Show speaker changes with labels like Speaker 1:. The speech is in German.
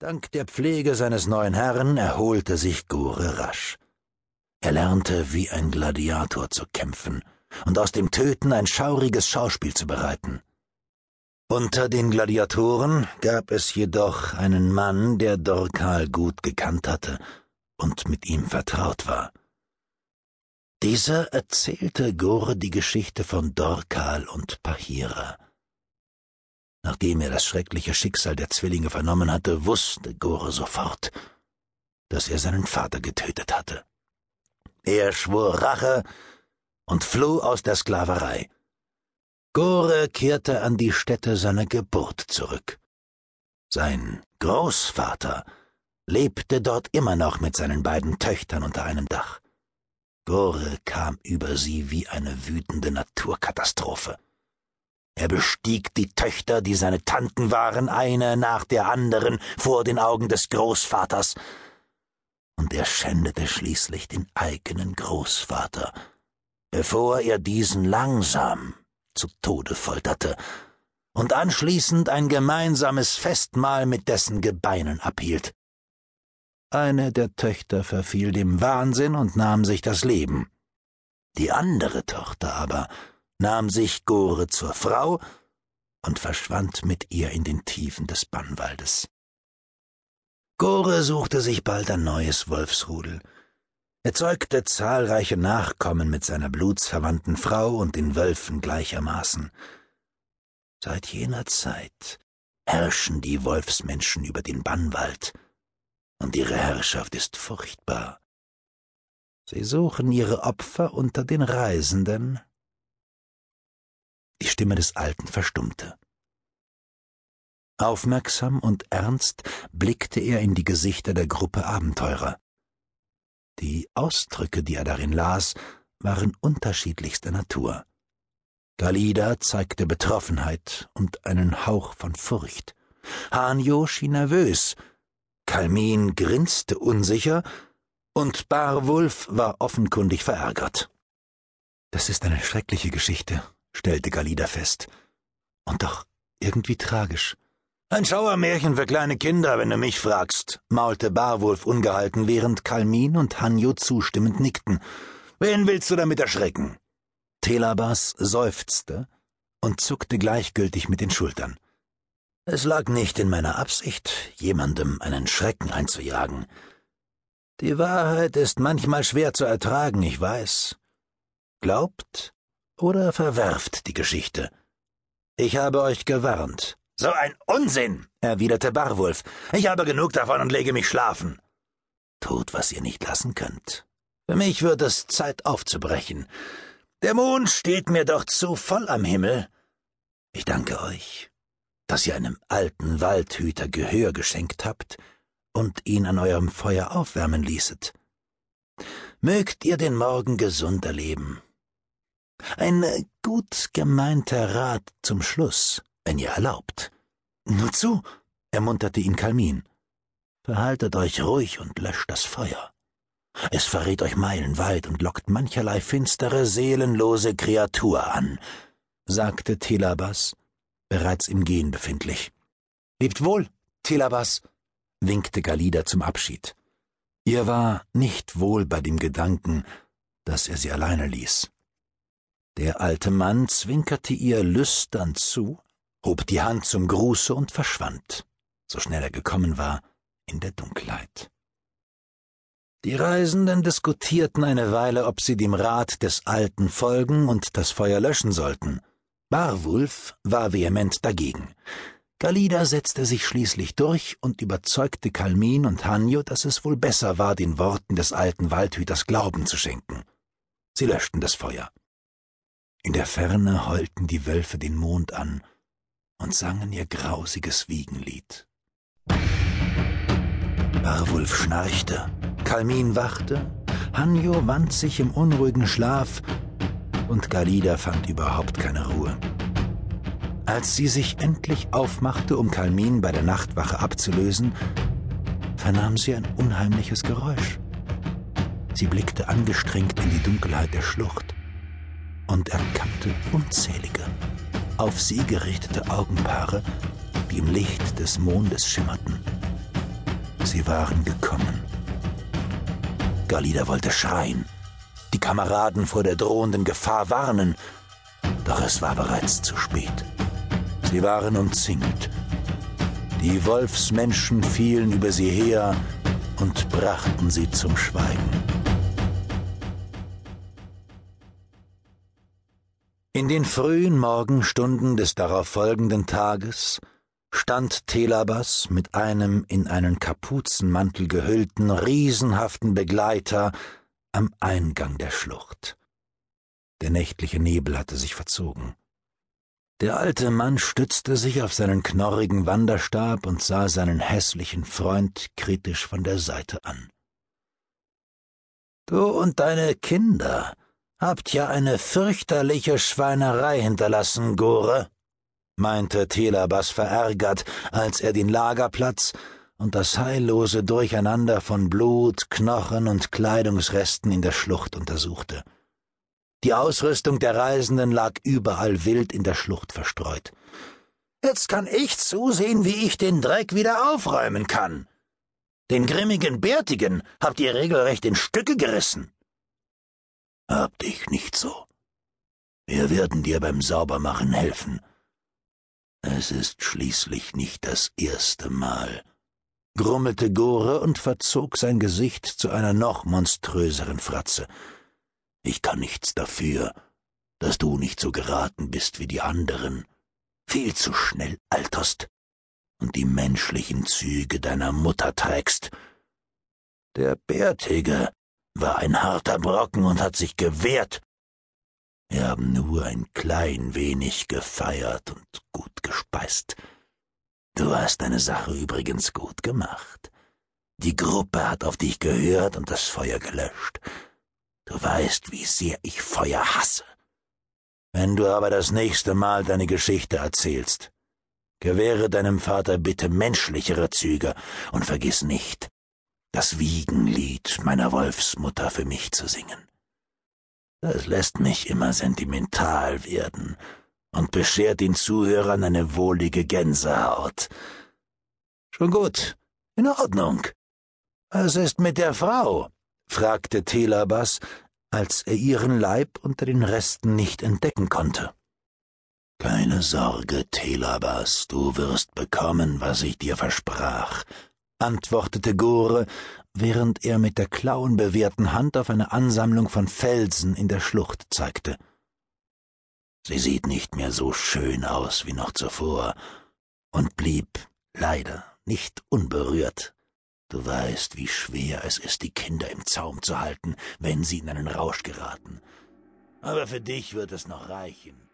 Speaker 1: Dank der Pflege seines neuen Herrn erholte sich Gore rasch. Er lernte wie ein Gladiator zu kämpfen und aus dem Töten ein schauriges Schauspiel zu bereiten. Unter den Gladiatoren gab es jedoch einen Mann, der Dorkal gut gekannt hatte und mit ihm vertraut war. Dieser erzählte Gore die Geschichte von Dorkal und Pahira. Nachdem er das schreckliche Schicksal der Zwillinge vernommen hatte, wusste Gore sofort, dass er seinen Vater getötet hatte. Er schwor Rache und floh aus der Sklaverei. Gore kehrte an die Stätte seiner Geburt zurück. Sein Großvater lebte dort immer noch mit seinen beiden Töchtern unter einem Dach. Gore kam über sie wie eine wütende Naturkatastrophe. Er bestieg die Töchter, die seine Tanten waren, eine nach der anderen vor den Augen des Großvaters, und er schändete schließlich den eigenen Großvater, bevor er diesen langsam zu Tode folterte und anschließend ein gemeinsames Festmahl mit dessen Gebeinen abhielt. Eine der Töchter verfiel dem Wahnsinn und nahm sich das Leben. Die andere Tochter aber nahm sich Gore zur Frau und verschwand mit ihr in den Tiefen des Bannwaldes. Gore suchte sich bald ein neues Wolfsrudel. Er zeugte zahlreiche Nachkommen mit seiner blutsverwandten Frau und den Wölfen gleichermaßen. Seit jener Zeit herrschen die Wolfsmenschen über den Bannwald, und ihre Herrschaft ist furchtbar. Sie suchen ihre Opfer unter den Reisenden. Die Stimme des Alten verstummte. Aufmerksam und ernst blickte er in die Gesichter der Gruppe Abenteurer. Die Ausdrücke, die er darin las, waren unterschiedlichster Natur. Galida zeigte Betroffenheit und einen Hauch von Furcht. Hanjo schien nervös, Kalmin grinste unsicher und Barwulf war offenkundig verärgert. Das ist eine schreckliche Geschichte, stellte Galida fest. Und doch irgendwie tragisch. Ein Schauermärchen für kleine Kinder, wenn du mich fragst, maulte Barwulf ungehalten, während Kalmin und Hanjo zustimmend nickten. Wen willst du damit erschrecken? Telabas seufzte und zuckte gleichgültig mit den Schultern. Es lag nicht in meiner Absicht, jemandem einen Schrecken einzujagen. Die Wahrheit ist manchmal schwer zu ertragen, ich weiß. Glaubt oder verwerft die Geschichte. Ich habe euch gewarnt. So ein Unsinn, erwiderte Barwulf. Ich habe genug davon und lege mich schlafen. Tut, was ihr nicht lassen könnt. Für mich wird es Zeit aufzubrechen. Der Mond steht mir doch zu voll am Himmel. Ich danke euch dass ihr einem alten Waldhüter Gehör geschenkt habt und ihn an eurem Feuer aufwärmen ließet. Mögt ihr den Morgen gesund erleben. Ein gut gemeinter Rat zum Schluss, wenn ihr erlaubt. Nur zu, ermunterte ihn Kalmin. Verhaltet euch ruhig und löscht das Feuer. Es verrät euch meilenweit und lockt mancherlei finstere, seelenlose Kreatur an, sagte Telabas bereits im Gehen befindlich. Lebt wohl, Telabas, winkte Galida zum Abschied. Ihr war nicht wohl bei dem Gedanken, dass er sie alleine ließ. Der alte Mann zwinkerte ihr lüstern zu, hob die Hand zum Gruße und verschwand, so schnell er gekommen war, in der Dunkelheit. Die Reisenden diskutierten eine Weile, ob sie dem Rat des Alten folgen und das Feuer löschen sollten. Barwulf war vehement dagegen. Galida setzte sich schließlich durch und überzeugte Kalmin und Hanjo, dass es wohl besser war, den Worten des alten Waldhüters Glauben zu schenken. Sie löschten das Feuer. In der Ferne heulten die Wölfe den Mond an und sangen ihr grausiges Wiegenlied. Barwulf schnarchte, Kalmin wachte, Hanjo wand sich im unruhigen Schlaf und Galida fand überhaupt keine Ruhe. Als sie sich endlich aufmachte, um Kalmin bei der Nachtwache abzulösen, vernahm sie ein unheimliches Geräusch. Sie blickte angestrengt in die Dunkelheit der Schlucht und erkannte unzählige, auf sie gerichtete Augenpaare, die im Licht des Mondes schimmerten. Sie waren gekommen. Galida wollte schreien, die Kameraden vor der drohenden Gefahr warnen, doch es war bereits zu spät. Sie waren umzingelt. Die Wolfsmenschen fielen über sie her und brachten sie zum Schweigen. In den frühen Morgenstunden des darauffolgenden Tages stand Telabas mit einem in einen Kapuzenmantel gehüllten, riesenhaften Begleiter am Eingang der Schlucht. Der nächtliche Nebel hatte sich verzogen. Der alte Mann stützte sich auf seinen knorrigen Wanderstab und sah seinen hässlichen Freund kritisch von der Seite an. Du und deine Kinder habt ja eine fürchterliche Schweinerei hinterlassen, Gore, meinte Telabas verärgert, als er den Lagerplatz und das heillose Durcheinander von Blut, Knochen und Kleidungsresten in der Schlucht untersuchte. Die Ausrüstung der Reisenden lag überall wild in der Schlucht verstreut. Jetzt kann ich zusehen, wie ich den Dreck wieder aufräumen kann. Den grimmigen Bärtigen habt ihr regelrecht in Stücke gerissen. Hab dich nicht so. Wir werden dir beim Saubermachen helfen. Es ist schließlich nicht das erste Mal, grummelte Gore und verzog sein Gesicht zu einer noch monströseren Fratze. Ich kann nichts dafür, dass du nicht so geraten bist wie die anderen, viel zu schnell alterst und die menschlichen Züge deiner Mutter trägst. Der Bärtige war ein harter Brocken und hat sich gewehrt, wir haben nur ein klein wenig gefeiert und gut gespeist. Du hast deine Sache übrigens gut gemacht. Die Gruppe hat auf dich gehört und das Feuer gelöscht. Du weißt, wie sehr ich Feuer hasse. Wenn du aber das nächste Mal deine Geschichte erzählst, gewähre deinem Vater bitte menschlichere Züge und vergiss nicht, das Wiegenlied meiner Wolfsmutter für mich zu singen. Das lässt mich immer sentimental werden und beschert den Zuhörern eine wohlige Gänsehaut. Schon gut, in Ordnung. Was ist mit der Frau? fragte Telabas, als er ihren Leib unter den Resten nicht entdecken konnte. Keine Sorge, Telabas, du wirst bekommen, was ich dir versprach, antwortete Gore, während er mit der klauenbewehrten Hand auf eine Ansammlung von Felsen in der Schlucht zeigte. Sie sieht nicht mehr so schön aus wie noch zuvor und blieb leider nicht unberührt. Du weißt, wie schwer es ist, die Kinder im Zaum zu halten, wenn sie in einen Rausch geraten. Aber für dich wird es noch reichen.